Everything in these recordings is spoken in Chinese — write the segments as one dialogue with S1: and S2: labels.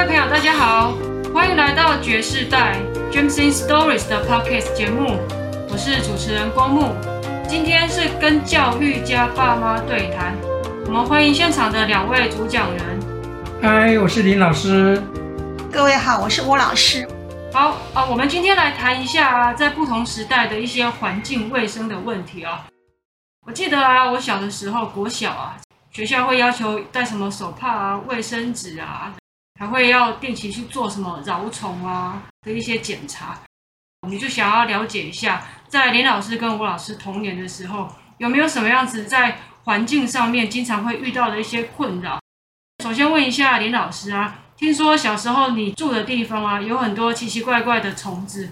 S1: 位朋友，大家好，欢迎来到爵士代 Jameson Stories 的 Podcast 节目，我是主持人光木。今天是跟教育家爸妈对谈，我们欢迎现场的两位主讲人。
S2: 嗨，我是林老师。
S3: 各位好，我是郭老师。
S1: 好啊，我们今天来谈一下在不同时代的一些环境卫生的问题啊。我记得啊，我小的时候，国小啊，学校会要求带什么手帕啊、卫生纸啊，还会要定期去做什么蛲虫啊的一些检查。我们就想要了解一下，在林老师跟吴老师童年的时候，有没有什么样子在环境上面经常会遇到的一些困扰？首先问一下林老师啊，听说小时候你住的地方啊，有很多奇奇怪怪的虫子。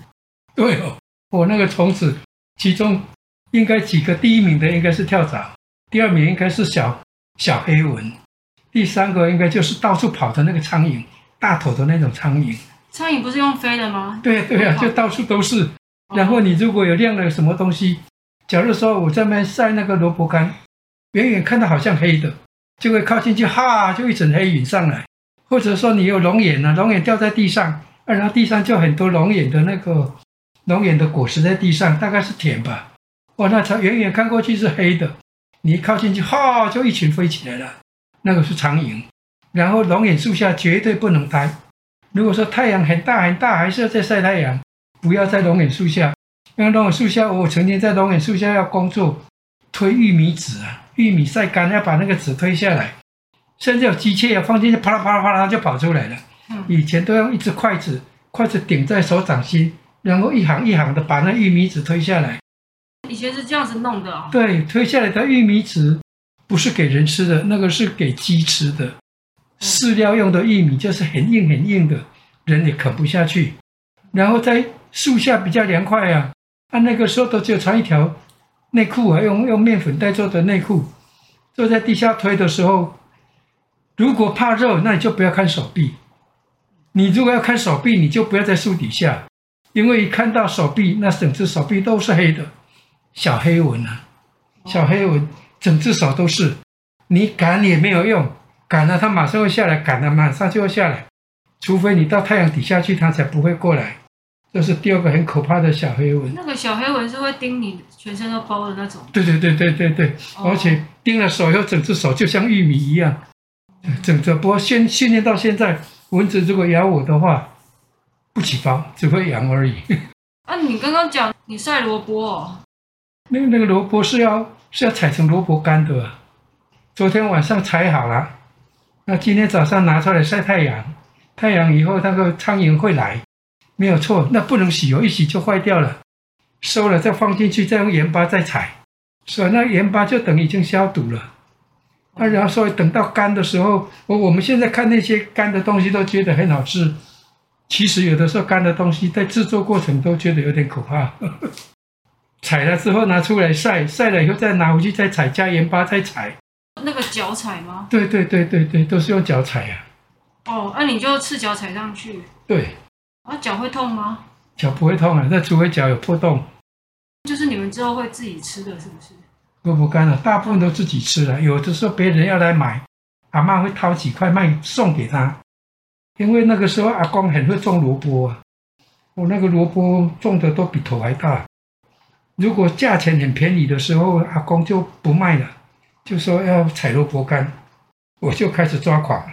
S2: 对哦，我那个虫子，其中。应该几个第一名的应该是跳蚤，第二名应该是小小黑蚊，第三个应该就是到处跑的那个苍蝇，大头的那种苍蝇。
S1: 苍蝇不是用飞的吗？
S2: 对对啊，就到处都是。然后你如果有晾了什么东西，假如说我在那边晒那个萝卜干，远远看到好像黑的，就会靠近去，哈，就一整黑云上来。或者说你有龙眼啊，龙眼掉在地上，然后地上就很多龙眼的那个龙眼的果实在地上，大概是甜吧。哦，那它远远看过去是黑的，你一靠近去，哈，就一群飞起来了。那个是长影。然后龙眼树下绝对不能待。如果说太阳很大很大，还是要在晒太阳，不要在龙眼树下。因为龙眼树下，我曾经在龙眼树下要工作，推玉米籽啊，玉米晒干要把那个籽推下来，甚至有机器要放进去，啪啦啪啦啪啦就跑出来了。以前都用一只筷子，筷子顶在手掌心，然后一行一行的把那玉米籽推下来。
S1: 以前是这样子弄的哦。
S2: 对，推下来的玉米纸不是给人吃的，那个是给鸡吃的。饲料用的玉米就是很硬很硬的，人也啃不下去。然后在树下比较凉快啊，啊，那个时候都只有穿一条内裤啊，用用面粉袋做的内裤。坐在地下推的时候，如果怕热，那你就不要看手臂。你如果要看手臂，你就不要在树底下，因为一看到手臂，那整只手臂都是黑的。小黑纹啊，小黑蚊，整只手都是，你赶也没有用，赶了它马上会下来，赶了马上就会下来，除非你到太阳底下去，它才不会过来。这是第二个很可怕的小黑蚊。
S1: 那个小黑蚊是会叮你全身都包的那种。
S2: 对对对对对对，而且叮了手以后，整只手就像玉米一样，整只。不过训训练到现在，蚊子如果咬我的话，不起包，只会痒而已。
S1: 啊，你刚刚讲你晒萝卜哦。
S2: 那那个萝卜是要是要采成萝卜干的啊，昨天晚上采好了，那今天早上拿出来晒太阳，太阳以后那个苍蝇会来，没有错，那不能洗哦，一洗就坏掉了，收了再放进去，再用盐巴再采，所以那盐巴就等于已经消毒了，那，然后所以等到干的时候，我我们现在看那些干的东西都觉得很好吃，其实有的时候干的东西在制作过程都觉得有点可怕。采了之后拿出来晒，晒了以后再拿回去再采，加盐巴再采。
S1: 那个脚踩吗？
S2: 对对对对对，都是用脚踩呀、
S1: 啊。哦，那、啊、你就赤脚踩上去。
S2: 对。
S1: 啊，脚会痛吗？
S2: 脚不会痛啊，那除非脚有破洞。
S1: 就是你们之后会自己吃的是不是？
S2: 萝卜干啊，大部分都自己吃了。有的时候别人要来买，阿妈会掏几块卖送给他，因为那个时候阿公很会种萝卜啊，我那个萝卜种的都比头还大。如果价钱很便宜的时候，阿公就不卖了，就说要采萝卜干，我就开始抓狂，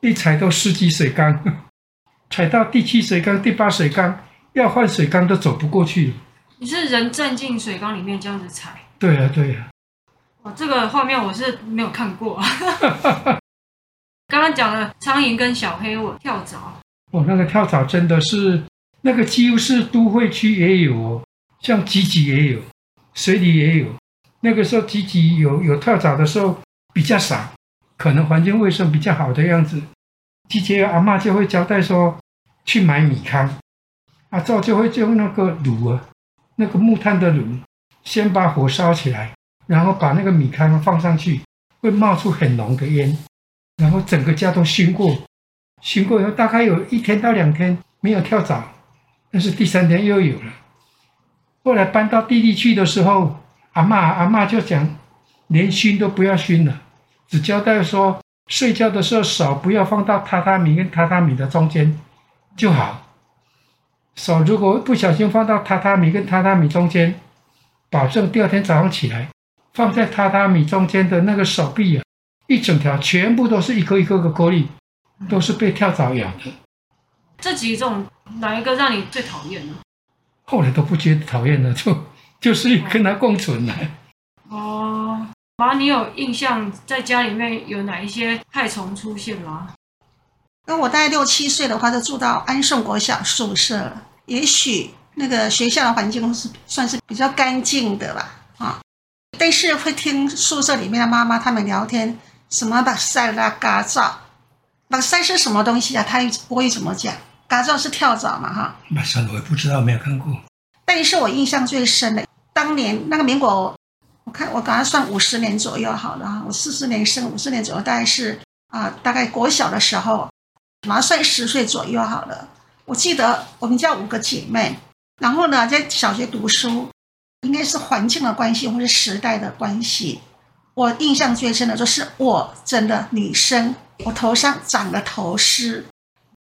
S2: 一采都十几水缸，采到第七水缸、第八水缸，要换水缸都走不过去。
S1: 你是人站进水缸里面这样子采？
S2: 对啊，对啊。
S1: 哦，这个画面我是没有看过。刚刚讲的苍蝇跟小黑我、跳蚤。
S2: 哦，那个跳蚤真的是，那个几乎是都会区也有哦。像吉吉也有，水里也有。那个时候吉吉有有跳蚤的时候比较少，可能环境卫生比较好的样子。集集阿嬷就会交代说，去买米糠，阿灶就会用那个炉啊，那个木炭的炉，先把火烧起来，然后把那个米糠放上去，会冒出很浓的烟，然后整个家都熏过，熏过以后大概有一天到两天没有跳蚤，但是第三天又有了。后来搬到弟弟去的时候，阿嬷阿嬷就讲，连熏都不要熏了，只交代说睡觉的时候手不要放到榻榻米跟榻榻米的中间就好。手如果不小心放到榻榻米跟榻榻米中间，保证第二天早上起来，放在榻榻米中间的那个手臂啊，一整条全部都是一颗一颗的颗粒，都是被跳蚤咬的。
S1: 这几种哪一个让你最讨厌呢？
S2: 后来都不觉得讨厌了，就就是跟它共存了。
S1: 哦，妈，你有印象在家里面有哪一些害虫出现吗？
S3: 那我大概六七岁的话，就住到安顺国小宿舍了。也许那个学校的环境是算是比较干净的吧，啊，但是会听宿舍里面的妈妈他们聊天，什么目屎啦、嘎燥，把塞是什么东西啊？他不会怎么讲？嘎燥是跳蚤嘛，哈。
S2: 目屎我也不知道，没有看过。
S3: 但是我印象最深的，当年那个民国，我看我刚刚算五十年左右好了哈，我四十年生，五十年左右，大概是啊，大概国小的时候。马上算十岁左右好了。我记得我们家五个姐妹，然后呢，在小学读书，应该是环境的关系或者时代的关系。我印象最深的就是我真的女生，我头上长了头丝。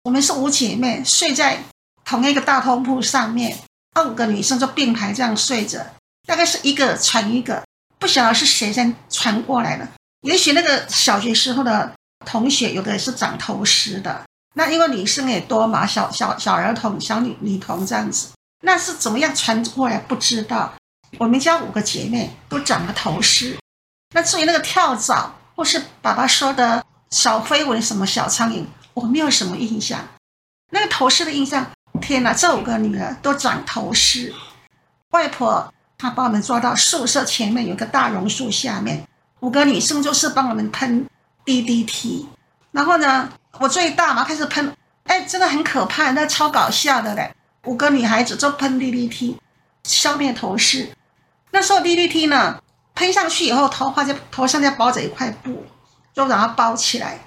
S3: 我们是五姐妹，睡在同一个大通铺上面，那五个女生就并排这样睡着，大概是一个传一个，不晓得是谁先传过来的。也许那个小学时候的。同学有的是长头虱的，那因为女生也多嘛，小小小儿童、小女女童这样子，那是怎么样传过来不知道。我们家五个姐妹都长了头虱，那至于那个跳蚤或是爸爸说的小飞蚊、什么小苍蝇，我没有什么印象。那个头饰的印象，天哪，这五个女儿都长头饰。外婆她把我们抓到宿舍前面有个大榕树下面，五个女生就是帮我们喷。DDT，然后呢，我最大嘛，开始喷，哎，真的很可怕，那超搞笑的嘞。五个女孩子就喷 DDT，消灭头饰。那时候 DDT 呢，喷上去以后，头发就头上就包着一块布，就把它包起来。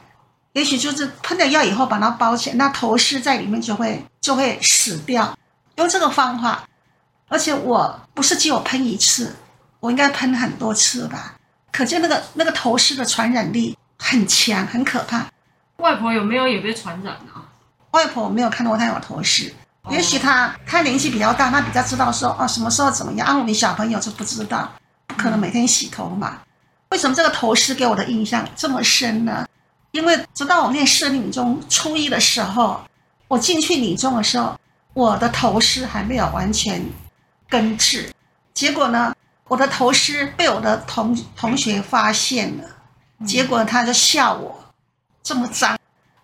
S3: 也许就是喷了药以后把它包起来，那头虱在里面就会就会死掉。用这个方法，而且我不是只有喷一次，我应该喷很多次吧？可见那个那个头虱的传染力。很强，很可怕。
S1: 外婆有没有也被传染啊？
S3: 外婆我没有看到她有头虱，哦、也许她她年纪比较大，她比较知道说哦什么时候怎么样。啊，我们小朋友就不知道，不可能每天洗头嘛。嗯、为什么这个头虱给我的印象这么深呢？因为直到我念私立女中初一的时候，我进去女中的时候，我的头虱还没有完全根治，结果呢，我的头虱被我的同同学发现了。结果他就笑我这么脏，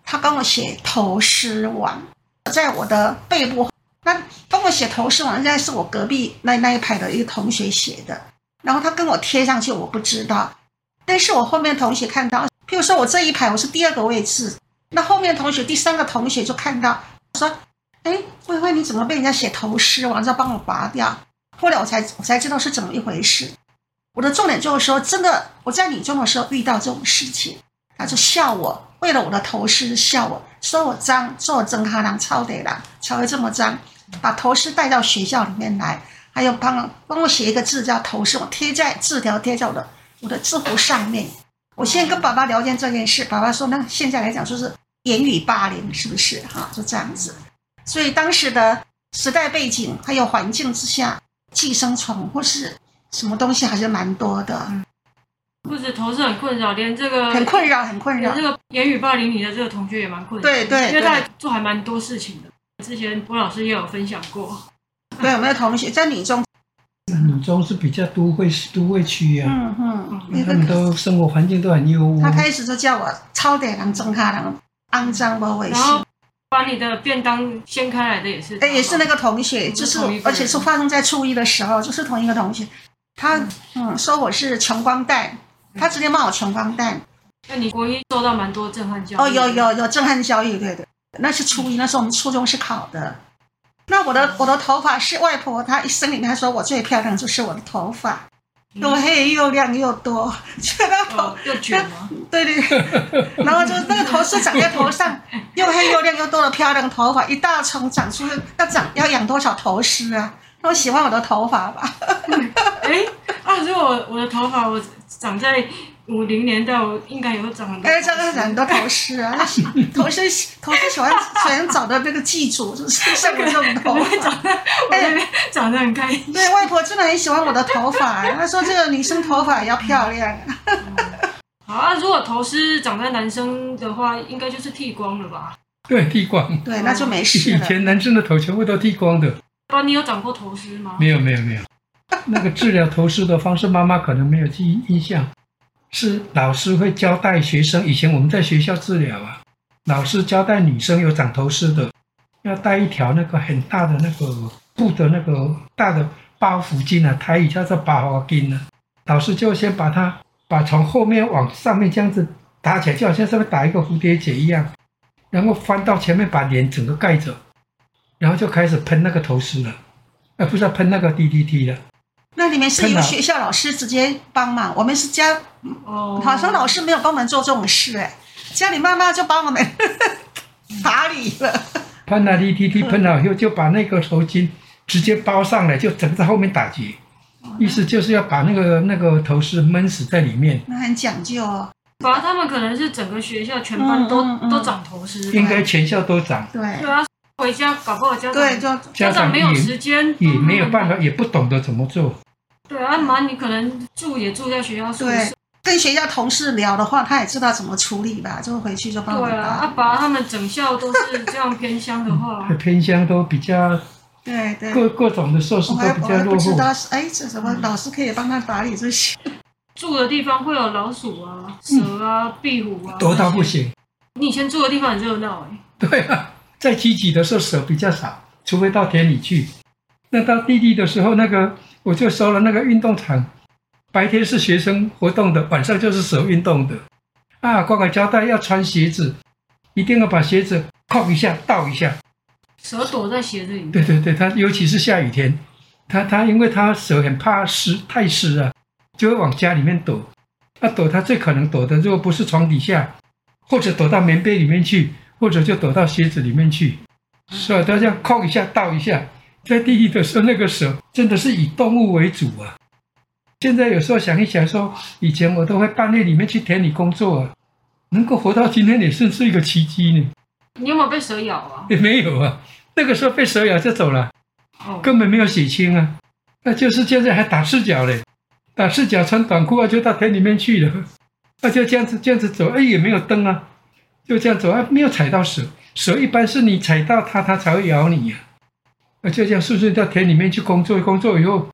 S3: 他帮我写头虱网，在我的背部。那帮我写头虱网，应该是我隔壁那那一排的一个同学写的。然后他跟我贴上去，我不知道。但是我后面同学看到，譬如说我这一排我是第二个位置，那后面同学第三个同学就看到，说：“哎，慧慧你怎么被人家写头丝网？要帮我拔掉。”后来我才我才知道是怎么一回事。我的重点就是说，真的，我在女中的时候遇到这种事情，他就笑我，为了我的头饰笑我，说我脏，说我真哈郎超得啦，才会这么脏，把头饰带到学校里面来，还有帮帮我写一个字叫头饰，我贴在字条贴在我的我的制服上面。我现在跟爸爸聊天这件事，爸爸说，那现在来讲说是言语霸凌，是不是？哈，就这样子。所以当时的时代背景还有环境之下，寄生虫或是。什么东西还是蛮多的，
S1: 不止头是很困扰，连这个
S3: 很困扰，很困扰。
S1: 这个言语霸凌你的这个同学也蛮困扰，
S3: 对对，
S1: 因为他做还蛮多事情的。之前郭老师也有分享过，
S3: 对，我们的同学在女中？
S2: 女中是比较都会都会区啊，
S3: 嗯嗯，
S2: 他们都生活环境都很优渥。
S3: 他开始就叫我超点人中他人肮脏不卫生，
S1: 把你的便当掀开来的也是，
S3: 哎，也是那个同学，就是而且是发生在初一的时候，就是同一个同学。他嗯说我是穷光蛋，他直接骂我穷光蛋。
S1: 那你国一受到蛮多震撼教育？
S3: 哦，有有有震撼教育，对对。那是初一，那时候我们初中是考的。那我的我的头发是外婆，她一生里面她说我最漂亮就是我的头发，又黑又亮又多，觉得头
S1: 又卷吗？
S3: 对 对。然后就那个头是长在头上，又黑又亮又多的漂亮头发，一大丛长出要长要养多少头丝啊？我喜欢我的头发吧。
S1: 哎啊！如果我的头发我长在五零年代，我应该有长很多。
S3: 哎，这个很多头饰啊，头饰 头饰喜欢喜欢找的那个祭祖，就是像我这种头发，长得
S1: 哎长得很开心。
S3: 对，外婆真的很喜欢我的头发，她说这个女生头发也要漂亮。
S1: 嗯、好啊，如果头饰长在男生的话，应该就是剃光了吧？
S2: 对，剃光。
S3: 对，那就没事。
S2: 以前男生的头全部都剃光的。
S1: 爸，你有长过头饰吗？
S2: 没有，没有，没有。那个治疗头饰的方式，妈妈可能没有记忆印象。是老师会交代学生，以前我们在学校治疗啊，老师交代女生有长头虱的，要带一条那个很大的那个布的那个大的包袱巾啊，台语叫做包袱巾呢。老师就先把它把从后面往上面这样子打起来，就好像上面打一个蝴蝶结一样，然后翻到前面把脸整个盖着，然后就开始喷那个头饰了，呃，不是喷那个 DDT 了。
S3: 那里面是由学校老师直接帮忙，我们是家，哦，好像老师没有帮忙做这种事哎，家里妈妈就帮我们 打理了。
S2: 喷了 DDT，喷了以后就把那个头巾直接包上来，就整个在后面打结，意思就是要把那个那个头饰闷死在里面。
S3: 那很讲究哦。
S1: 反正他们可能是整个学校全班都、嗯嗯嗯、都长头饰，
S2: 应该全校都长。
S3: 对。
S1: 对啊。回家搞不好家长
S3: 对就
S1: 家长没有时间，
S2: 也没有办法，也不懂得怎么做。
S1: 对啊，妈，你可能住也住在学校宿舍，
S3: 跟学校同事聊的话，他也知道怎么处理吧，就回去就帮我
S1: 对啊，阿爸他们整校都是这样偏乡的话，
S2: 偏乡都比较
S3: 对对，
S2: 各各种的设施都比较落后。不知道
S3: 哎，这什么老师可以帮他打理这些？
S1: 住的地方会有老鼠啊、蛇啊、壁虎啊，
S2: 多到不行。
S1: 你以前住的地方很热闹哎。
S2: 对啊。在积极的时候，蛇比较少，除非到田里去。那到弟弟的时候，那个我就收了那个运动场，白天是学生活动的，晚上就是蛇运动的。啊，乖乖交代要穿鞋子，一定要把鞋子扣一下，倒一下。
S1: 蛇躲在鞋子里面。
S2: 对对对，它尤其是下雨天，它它因为它蛇很怕湿，太湿了，就会往家里面躲。它躲，它最可能躲的，如果不是床底下，或者躲到棉被里面去。或者就躲到鞋子里面去，是啊，他这样扣一下，倒一下。在地里的时候，那个蛇真的是以动物为主啊。现在有时候想一想说，说以前我都会半夜里面去田里工作啊，能够活到今天也算是一个奇迹呢。
S1: 你有没有被蛇咬啊？
S2: 也没有啊，那个时候被蛇咬就走了，根本没有血清啊。那就是现在还打赤脚嘞，打赤脚穿短裤啊，就到田里面去了，那就这样子这样子走，哎，也没有灯啊。就这样走啊，没有踩到蛇。蛇一般是你踩到它，它才会咬你呀。啊，就这样顺顺到田里面去工作，工作以后，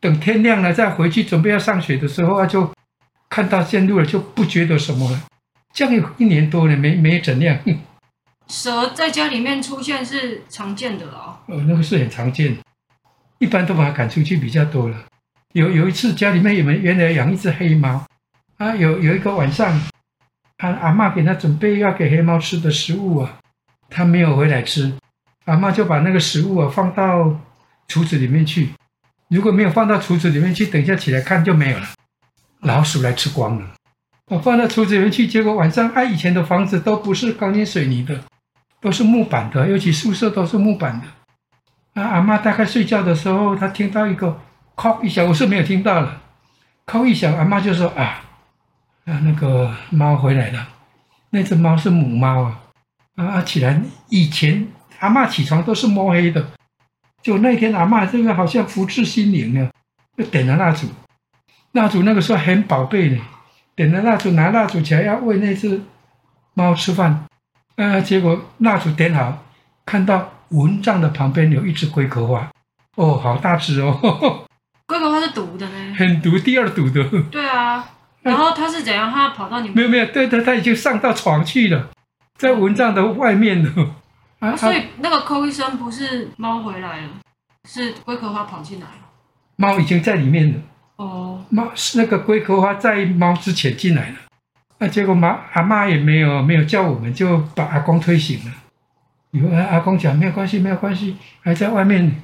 S2: 等天亮了再回去准备要上学的时候啊，就看到线路了，就不觉得什么了。这样有一年多了，没没怎样。
S1: 蛇在家里面出现是常见的哦。
S2: 哦，那个是很常见，一般都把它赶出去比较多了。有有一次家里面有人原来养一只黑猫，啊，有有一个晚上。他阿妈给他准备要给黑猫吃的食物啊，他没有回来吃，阿妈就把那个食物啊放到橱子里面去。如果没有放到橱子里面去，等一下起来看就没有了，老鼠来吃光了。我放到橱子里面去，结果晚上，啊，以前的房子都不是钢筋水泥的，都是木板的，尤其宿舍都是木板的。啊，阿妈大概睡觉的时候，她听到一个“敲”一响，我是没有听到了，“敲”一响，阿妈就说啊。啊，那个猫回来了，那只猫是母猫啊！啊，起来，以前阿嬷起床都是摸黑的，就那天阿嬷这个好像福至心灵啊，就点了蜡烛，蜡烛那个时候很宝贝呢，点了蜡烛，拿蜡烛起来要喂那只猫吃饭，啊，结果蜡烛点好，看到蚊帐的旁边有一只龟壳花，哦，好大只哦！
S1: 龟壳花是毒的呢？
S2: 很毒，第二毒的。
S1: 对啊。然后他是怎样？他跑到你们
S2: 没有没有，对他他已经上到床去了，在蚊帐的外面了。
S1: 啊，所以那个扣一声不是猫回来了，是龟壳花跑进来了。
S2: 猫已经在里面了。
S1: 哦。
S2: 猫是那个龟壳花在猫之前进来了，那结果妈阿妈也没有没有叫我们，就把阿公推醒了。以后阿公讲没有关系没有关系，还在外面。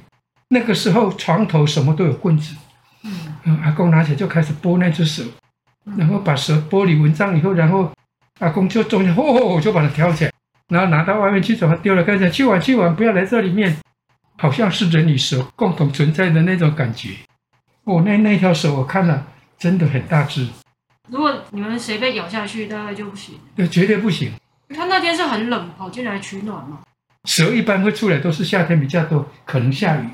S2: 那个时候床头什么都有棍子。嗯。阿公拿起来就开始拨那只蛇。然后把蛇剥离蚊帐以后，然后阿公就中间，吼吼，就把它挑起来，然后拿到外面去，怎么丢了？刚才去玩去玩，不要来这里面，好像是人与蛇共同存在的那种感觉。哦，那那条蛇我看了，真的很大只，
S1: 如果你们谁被咬下去，大概就不行。
S2: 对，绝对不行。
S1: 他那天是很冷，跑进来取暖嘛。
S2: 蛇一般会出来都是夏天比较多，可能下雨。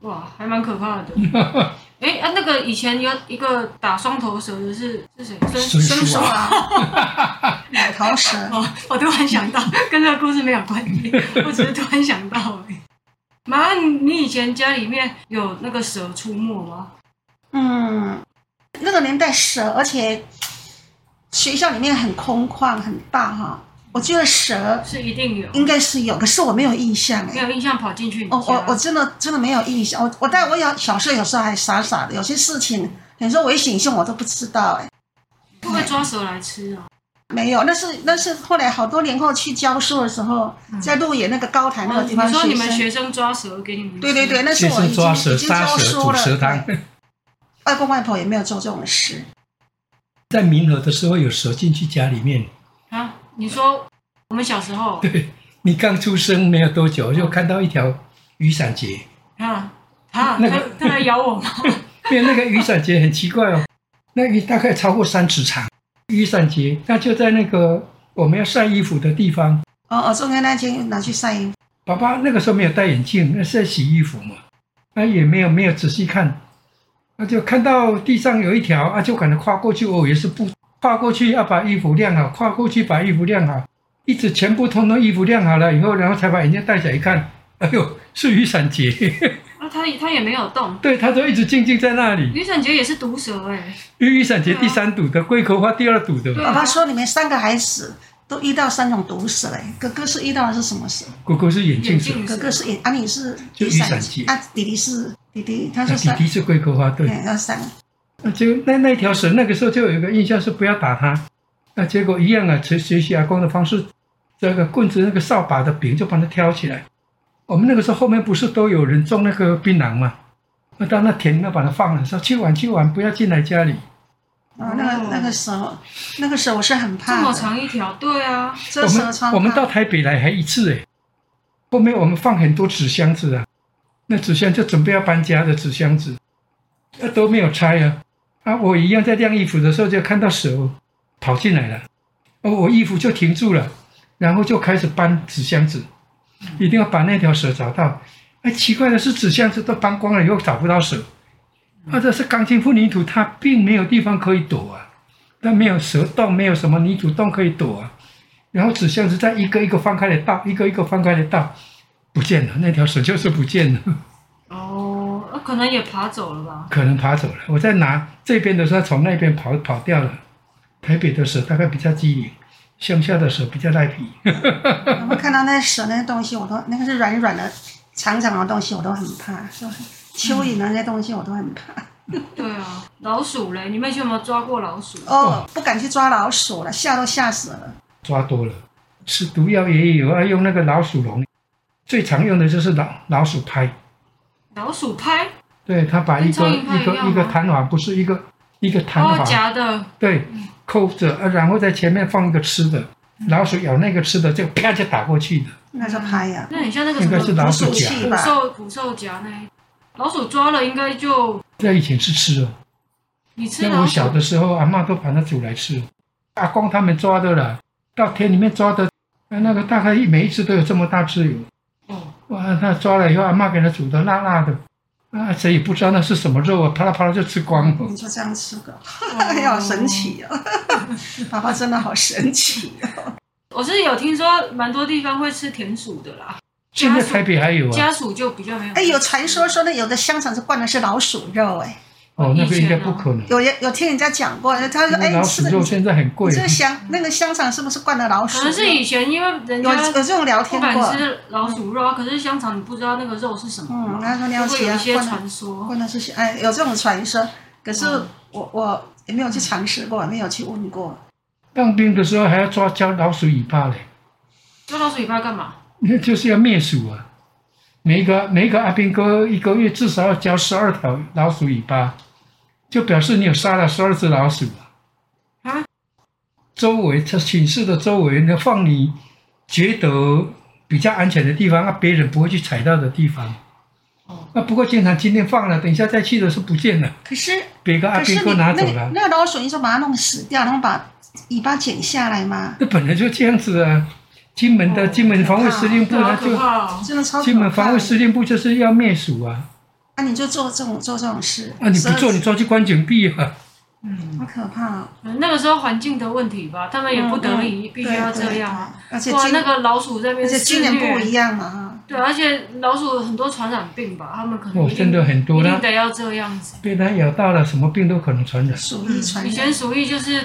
S1: 哇，还蛮可怕的。哎啊，那个以前有一个打双头蛇的是是谁？
S2: 孙孙叔啊，
S3: 两 头蛇。
S1: 哦，我突然想到，跟这个故事没有关系，我只是突然想到而已。妈，你以前家里面有那个蛇出没吗？
S3: 嗯，那个年代蛇，而且学校里面很空旷很大哈。我记得蛇
S1: 是一定有，
S3: 应该是有，可是我没有印象哎，
S1: 没有印象跑进去。
S3: 我我我真的真的没有印象。我我但我有小时候有时候还傻傻的，有些事情你说危险性我都不知道哎。
S1: 会不会抓蛇来吃啊？
S3: 没有，那是那是后来好多年后去教书的时候，在鹿野那个高台那个地方，
S1: 你说你们学生抓蛇给你们？
S3: 对对对，那是我已经
S2: 抓蛇
S3: 已经教书了。
S2: 杀蛇煮蛇汤。
S3: 外公外婆也没有做这种事。
S2: 在民和的时候，有蛇进去家里面
S1: 啊？你说我们小时候？
S2: 对，你刚出生没有多久，就看到一条雨伞节。
S1: 啊啊！那个它来咬我吗？
S2: 因为那个雨伞节很奇怪哦，那个大概超过三尺长。雨伞节，那就在那个我们要晒衣服的地方。
S3: 哦哦，中间那间拿去晒衣服。
S2: 爸爸那个时候没有戴眼镜，那是在洗衣服嘛，那也没有没有仔细看，那就看到地上有一条啊，就可能跨过去，哦，也是不跨过去，要把衣服晾好，跨过去把衣服晾好，一直全部通通衣服晾好了以后，然后才把眼镜戴起来一看，哎呦，是雨伞节。
S1: 他他也没有动，
S2: 对，他就一直静静在那里。
S1: 雨伞节也是毒蛇哎，
S2: 雨伞节第三毒的，龟壳花第二毒的。
S3: 爸爸说你们三个孩子都遇到三种毒蛇哎，哥哥是遇到的是什么蛇？
S2: 哥哥是眼镜蛇，
S3: 哥哥是眼，啊你是
S2: 雨伞节，
S3: 啊弟弟是弟弟，他说
S2: 弟弟是龟壳花，对，
S3: 要三个。
S2: 那就那那条蛇那个时候就有一个印象是不要打它，那结果一样啊，学学习阿公的方式，这个棍子那个扫把的柄就把它挑起来。我们那个时候后面不是都有人种那个槟榔吗？那到那田要把它放了，说去玩去玩，不要进来家里。
S3: 啊，那个那个时候，那个时候我是很怕。
S1: 这么长一条，对啊，
S3: 这时候
S2: 我们我们到台北来还一次哎，后面我们放很多纸箱子啊，那纸箱就准备要搬家的纸箱子，那都没有拆啊。啊，我一样在晾衣服的时候就看到蛇跑进来了，哦，我衣服就停住了，然后就开始搬纸箱子。一定要把那条蛇找到。哎，奇怪的是，纸箱子都搬光了以后找不到蛇，或者是钢筋混凝土，它并没有地方可以躲啊，它没有蛇洞，没有什么泥土洞可以躲啊。然后纸箱子再一个一个翻开来倒，一个一个翻开来倒，不见了，那条蛇就是不见了。
S1: 哦，可能也爬走了吧？
S2: 可能爬走了。我在拿这边的时候，从那边跑跑掉了。台北的蛇大概比较机灵。乡下的蛇比较赖皮。
S3: 我们看到那蛇那些东西，我都那个是软软的、长长的东西，我都很怕。是吧？蚯蚓那些东西，我都很怕。
S1: 对啊，老鼠嘞，你们以前有没有抓过老鼠？
S3: 哦，不敢去抓老鼠了，吓都吓死了。
S2: 抓多了，吃毒药也有啊，用那个老鼠笼，最常用的就是老老鼠拍。
S1: 老鼠拍？
S2: 对，他把一个一个一个弹簧，不是一个一个弹簧
S1: 夹的，
S2: 对。扣着啊，然后在前面放一个吃的，老鼠咬那个吃的，就啪就打过去的。
S3: 那是拍呀，
S1: 那很像那个什么
S2: 应该是老鼠夹，
S1: 捕兽捕兽夹那老鼠抓了应该就。
S2: 在以前是吃的，
S1: 你吃。
S2: 那我小的时候，阿嬷都把它煮来吃。阿公他们抓的了，到田里面抓的，那个大概每一次都有这么大只有。哦。哇，他抓了以后，阿妈给他煮的辣辣的。啊，谁也不知道那是什么肉啊，啪啦啪啦就吃光了。
S3: 你就这样吃的，哎呀，好神奇哦！爸爸真的好神奇哦。
S1: 我是有听说，蛮多地方会吃田鼠的啦。
S2: 现在台北还有啊。
S1: 家鼠就比较没有。
S3: 哎，有传说说那有的香肠是灌的是老鼠肉，哎。
S2: 哦，那个应该不可能。
S3: 有有听人家讲过，他说：“哎，
S2: 老鼠肉现在很贵。”
S3: 这个香那个香肠是不是灌了老鼠？
S1: 可能是以前因为人家
S3: 有有这种聊天过。
S1: 不敢吃老鼠肉啊，可是香肠你不知道那个肉是什么。
S3: 嗯，他说你要吃
S1: 有一些传说，
S3: 灌的是哎，有这种传说。可是我我也没有去尝试过，没有去问过。
S2: 当兵的时候还要抓抓老鼠尾巴嘞。
S1: 抓老鼠尾巴干嘛？
S2: 那就是要灭鼠啊！每一个每一个阿兵哥一个月至少要交十二条老鼠尾巴。就表示你有杀了十二只老鼠啊！周围他寝室的周围，要放你觉得比较安全的地方，啊，别人不会去踩到的地方。
S1: 哦，
S2: 那，不过经常今天放了，等一下再去的时候不见了。
S3: 可是，
S2: 别个阿兵哥拿走了。
S3: 那个老鼠，你说把它弄死掉，然后把尾巴剪下来吗？
S2: 那本来就这样子啊。金门的金门防卫司令部呢，就金门防卫司令部就是要灭鼠啊。
S3: 那你就做这种做这种事。
S2: 啊，你不做，你抓去关禁闭啊。
S3: 嗯，好可怕。
S1: 那个时候环境的问题吧，他们也不得已必须要这样啊。
S3: 而且
S1: 那个老鼠这边，
S3: 而且今年不一样嘛。
S1: 对，而且老鼠很多传染病吧，他们可能
S2: 哦，真的很多，
S1: 一定得要这样子。
S2: 被它咬到了，什么病都可能传染。
S3: 鼠疫传染。
S1: 以前鼠疫就是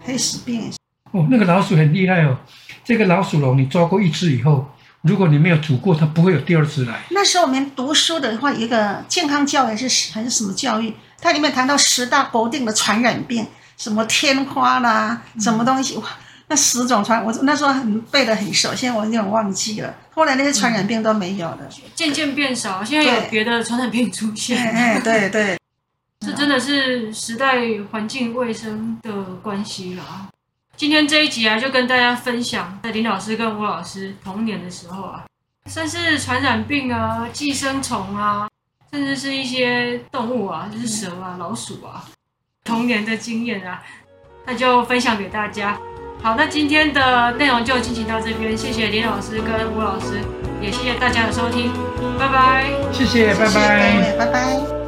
S3: 黑死病。
S2: 哦，那个老鼠很厉害哦。这个老鼠笼你抓过一只以后，如果你没有煮过，它不会有第二只来。
S3: 那时候我们读书的话，一个健康教育是还是什么教育？它里面谈到十大国定的传染病，什么天花啦，什么东西哇？那十种传，我那时候很背的很熟，现在我有点忘记了。后来那些传染病都没有了，
S1: 渐渐变少。现在有别的传染病出现。
S3: 哎，对对，
S1: 这真的是时代环境卫生的关系了。今天这一集啊，就跟大家分享，在林老师跟吴老师童年的时候啊，算是传染病啊、寄生虫啊，甚至是一些动物啊，就是蛇啊、老鼠啊，童年的经验啊，那就分享给大家。好，那今天的内容就进行到这边，谢谢林老师跟吴老师，也谢谢大家的收听，拜拜，
S2: 谢谢，拜拜，
S3: 拜拜。